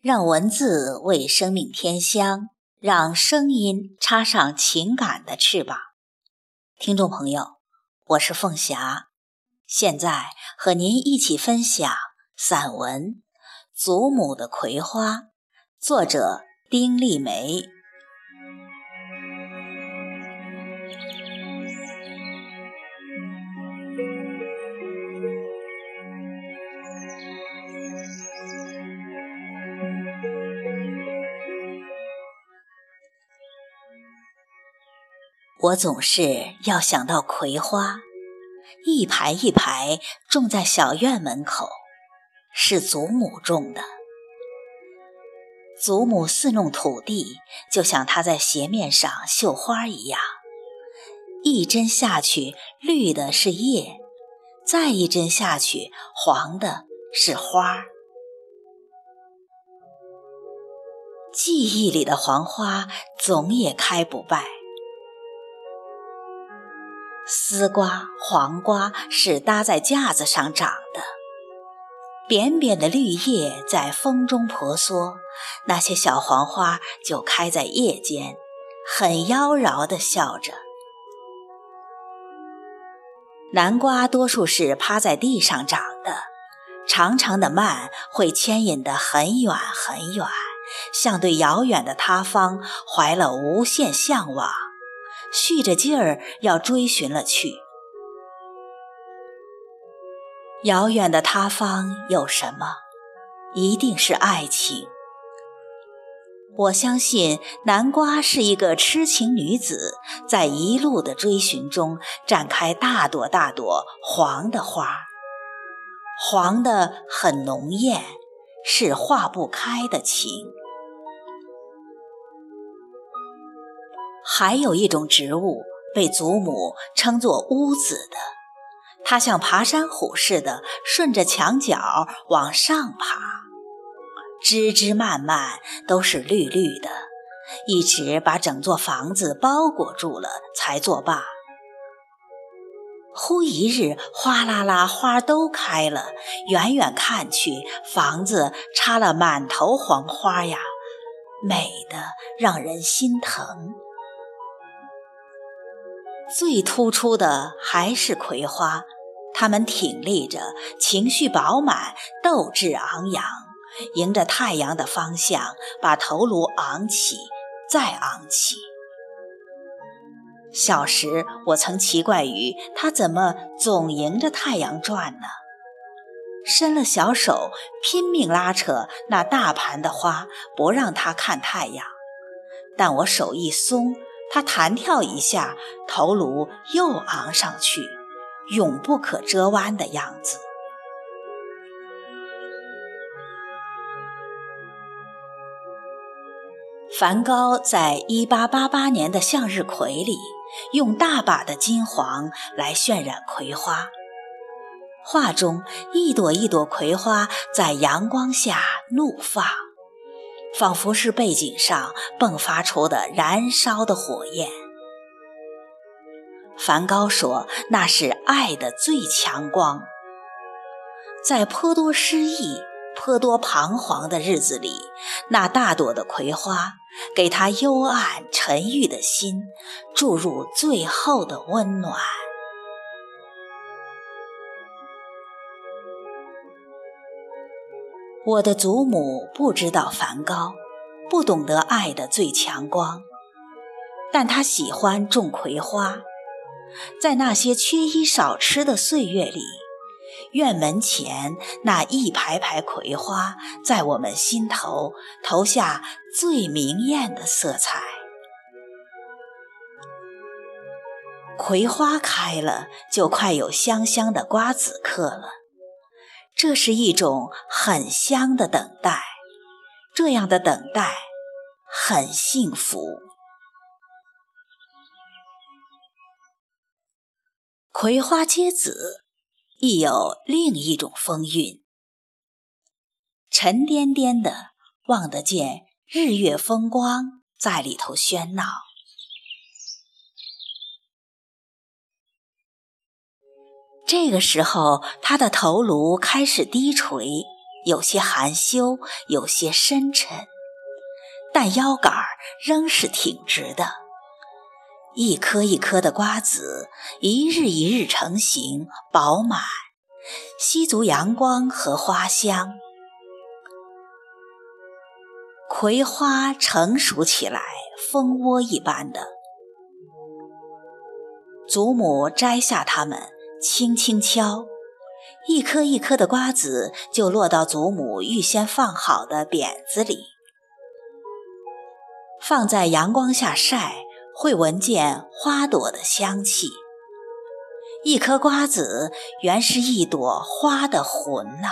让文字为生命添香，让声音插上情感的翅膀。听众朋友，我是凤霞，现在和您一起分享散文《祖母的葵花》，作者丁立梅。我总是要想到葵花，一排一排种在小院门口，是祖母种的。祖母伺弄土地，就像她在鞋面上绣花一样，一针下去，绿的是叶；再一针下去，黄的是花。记忆里的黄花，总也开不败。丝瓜、黄瓜是搭在架子上长的，扁扁的绿叶在风中婆娑，那些小黄花就开在叶间，很妖娆地笑着。南瓜多数是趴在地上长的，长长的蔓会牵引得很远很远，像对遥远的他方怀了无限向往。蓄着劲儿要追寻了去，遥远的他方有什么？一定是爱情。我相信南瓜是一个痴情女子，在一路的追寻中展开大朵大朵黄的花，黄的很浓艳，是化不开的情。还有一种植物被祖母称作屋子的，它像爬山虎似的，顺着墙角往上爬，枝枝蔓蔓都是绿绿的，一直把整座房子包裹住了才作罢。忽一日，哗啦啦，花都开了，远远看去，房子插了满头黄花呀，美的让人心疼。最突出的还是葵花，它们挺立着，情绪饱满，斗志昂扬，迎着太阳的方向，把头颅昂起，再昂起。小时我曾奇怪于它怎么总迎着太阳转呢？伸了小手，拼命拉扯那大盘的花，不让它看太阳，但我手一松。他弹跳一下，头颅又昂上去，永不可折弯的样子。梵高在一八八八年的向日葵里，用大把的金黄来渲染葵花。画中一朵一朵葵花在阳光下怒放。仿佛是背景上迸发出的燃烧的火焰。梵高说：“那是爱的最强光。”在颇多失意、颇多彷徨的日子里，那大朵的葵花给他幽暗沉郁的心注入最后的温暖。我的祖母不知道梵高，不懂得爱的最强光，但她喜欢种葵花。在那些缺衣少吃的岁月里，院门前那一排排葵花，在我们心头投下最明艳的色彩。葵花开了，就快有香香的瓜子嗑了。这是一种很香的等待，这样的等待很幸福。葵花结籽，亦有另一种风韵。沉甸甸的，望得见日月风光在里头喧闹。这个时候，他的头颅开始低垂，有些含羞，有些深沉，但腰杆仍是挺直的。一颗一颗的瓜子，一日一日成型饱满，吸足阳光和花香。葵花成熟起来，蜂窝一般的。祖母摘下它们，轻轻敲，一颗一颗的瓜子就落到祖母预先放好的扁子里，放在阳光下晒，会闻见花朵的香气。一颗瓜子原是一朵花的魂呐。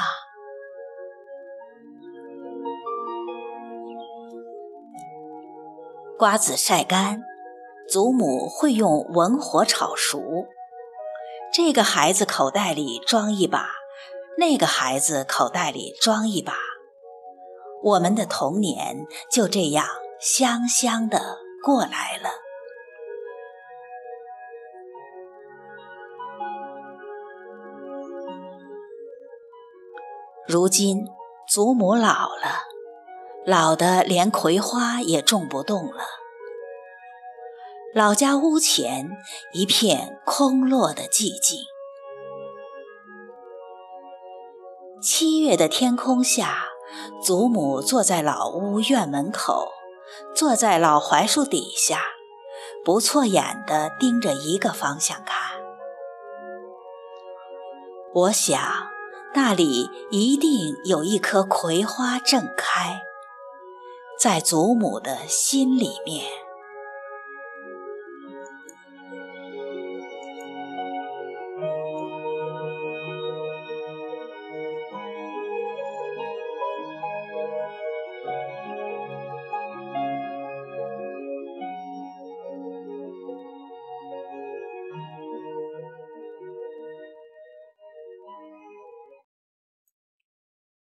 瓜子晒干。祖母会用文火炒熟，这个孩子口袋里装一把，那个孩子口袋里装一把，我们的童年就这样香香的过来了。如今祖母老了，老的连葵花也种不动了。老家屋前一片空落的寂静。七月的天空下，祖母坐在老屋院门口，坐在老槐树底下，不错眼地盯着一个方向看。我想，那里一定有一棵葵花正开，在祖母的心里面。